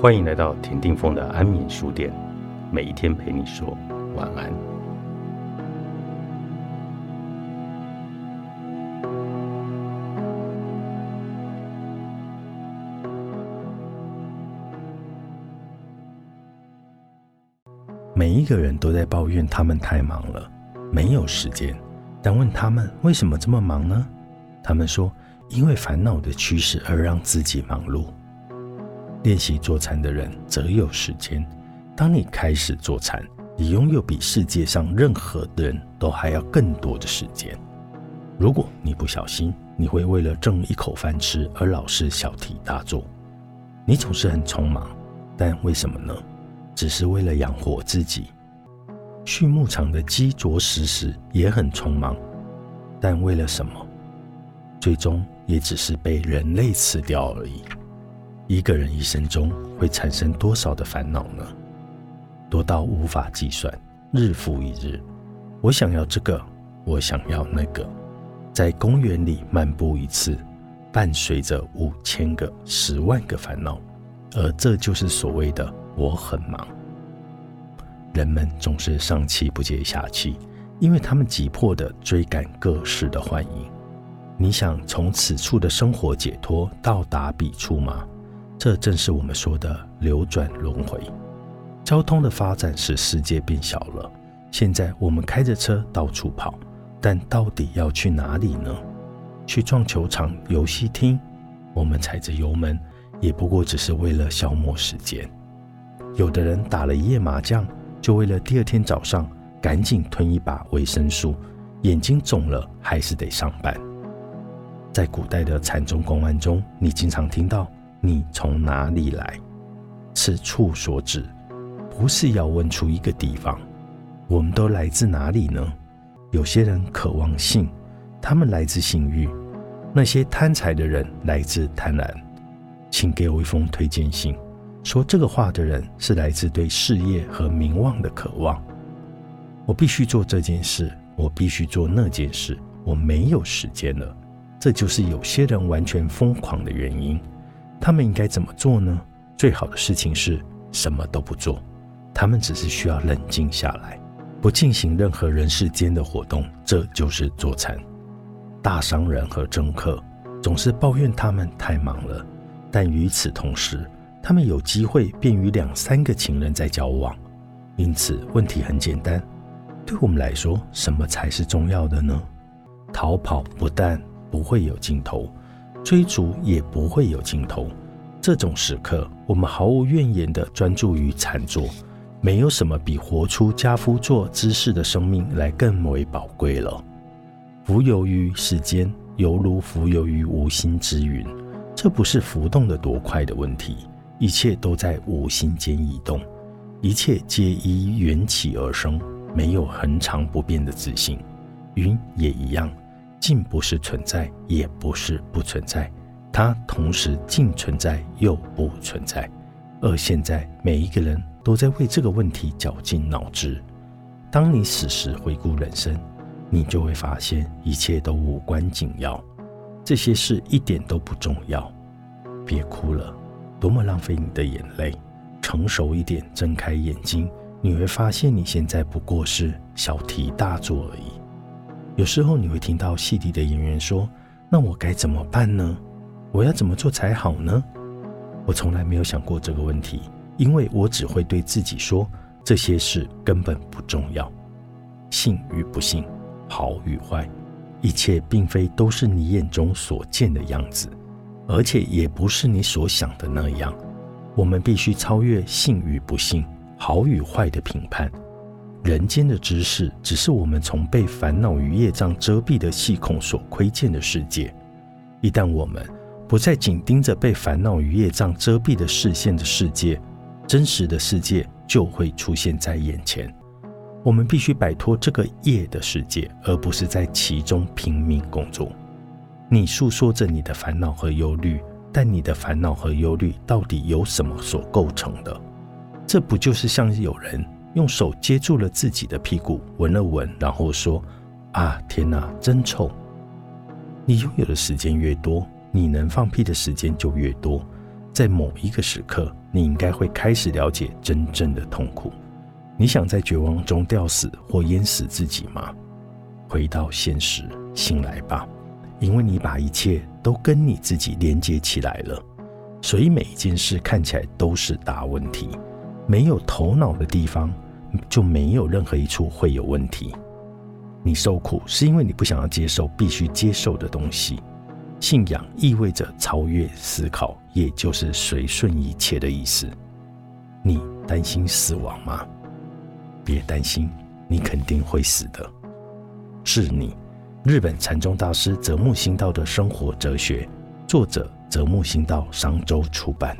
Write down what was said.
欢迎来到田定峰的安眠书店，每一天陪你说晚安。每一个人都在抱怨他们太忙了，没有时间。但问他们为什么这么忙呢？他们说，因为烦恼的驱使而让自己忙碌。练习坐禅的人则有时间。当你开始坐禅，你拥有比世界上任何人都还要更多的时间。如果你不小心，你会为了挣一口饭吃而老是小题大做。你总是很匆忙，但为什么呢？只是为了养活自己。畜牧场的鸡啄食时也很匆忙，但为了什么？最终也只是被人类吃掉而已。一个人一生中会产生多少的烦恼呢？多到无法计算，日复一日。我想要这个，我想要那个，在公园里漫步一次，伴随着五千个、十万个烦恼，而这就是所谓的“我很忙”。人们总是上气不接下气，因为他们急迫地追赶各式的欢迎。你想从此处的生活解脱，到达彼处吗？这正是我们说的流转轮回。交通的发展使世界变小了。现在我们开着车到处跑，但到底要去哪里呢？去撞球场、游戏厅？我们踩着油门，也不过只是为了消磨时间。有的人打了一夜麻将，就为了第二天早上赶紧吞一把维生素，眼睛肿了还是得上班。在古代的禅宗公案中，你经常听到。你从哪里来？此处所指，不是要问出一个地方。我们都来自哪里呢？有些人渴望性，他们来自性欲；那些贪财的人来自贪婪。请给我一封推荐信。说这个话的人是来自对事业和名望的渴望。我必须做这件事，我必须做那件事，我没有时间了。这就是有些人完全疯狂的原因。他们应该怎么做呢？最好的事情是什么都不做，他们只是需要冷静下来，不进行任何人世间的活动，这就是坐禅。大商人和政客总是抱怨他们太忙了，但与此同时，他们有机会便与两三个情人在交往。因此，问题很简单：对我们来说，什么才是重要的呢？逃跑不但不会有尽头。追逐也不会有尽头。这种时刻，我们毫无怨言地专注于禅坐，没有什么比活出家夫坐姿势的生命来更为宝贵了。浮游于世间，犹如浮游于无心之云。这不是浮动的多快的问题，一切都在无心间移动，一切皆依缘起而生，没有恒常不变的自信。云也一样。既不是存在，也不是不存在，它同时既存在又不存在。而现在，每一个人都在为这个问题绞尽脑汁。当你死时回顾人生，你就会发现一切都无关紧要，这些事一点都不重要。别哭了，多么浪费你的眼泪！成熟一点，睁开眼睛，你会发现你现在不过是小题大做而已。有时候你会听到戏里的演员说：“那我该怎么办呢？我要怎么做才好呢？”我从来没有想过这个问题，因为我只会对自己说：“这些事根本不重要。信与不信，好与坏，一切并非都是你眼中所见的样子，而且也不是你所想的那样。我们必须超越信与不信、好与坏的评判。”人间的知识，只是我们从被烦恼与业障遮蔽的细孔所窥见的世界。一旦我们不再紧盯着被烦恼与业障遮蔽的视线的世界，真实的世界就会出现在眼前。我们必须摆脱这个业的世界，而不是在其中拼命工作。你诉说着你的烦恼和忧虑，但你的烦恼和忧虑到底由什么所构成的？这不就是像有人？用手接住了自己的屁股，闻了闻，然后说：“啊，天哪，真臭！”你拥有的时间越多，你能放屁的时间就越多。在某一个时刻，你应该会开始了解真正的痛苦。你想在绝望中吊死或淹死自己吗？回到现实，醒来吧，因为你把一切都跟你自己连接起来了，所以每一件事看起来都是大问题。没有头脑的地方，就没有任何一处会有问题。你受苦是因为你不想要接受必须接受的东西。信仰意味着超越思考，也就是随顺一切的意思。你担心死亡吗？别担心，你肯定会死的。是你，日本禅宗大师泽木星道的生活哲学，作者泽木星道，商周出版。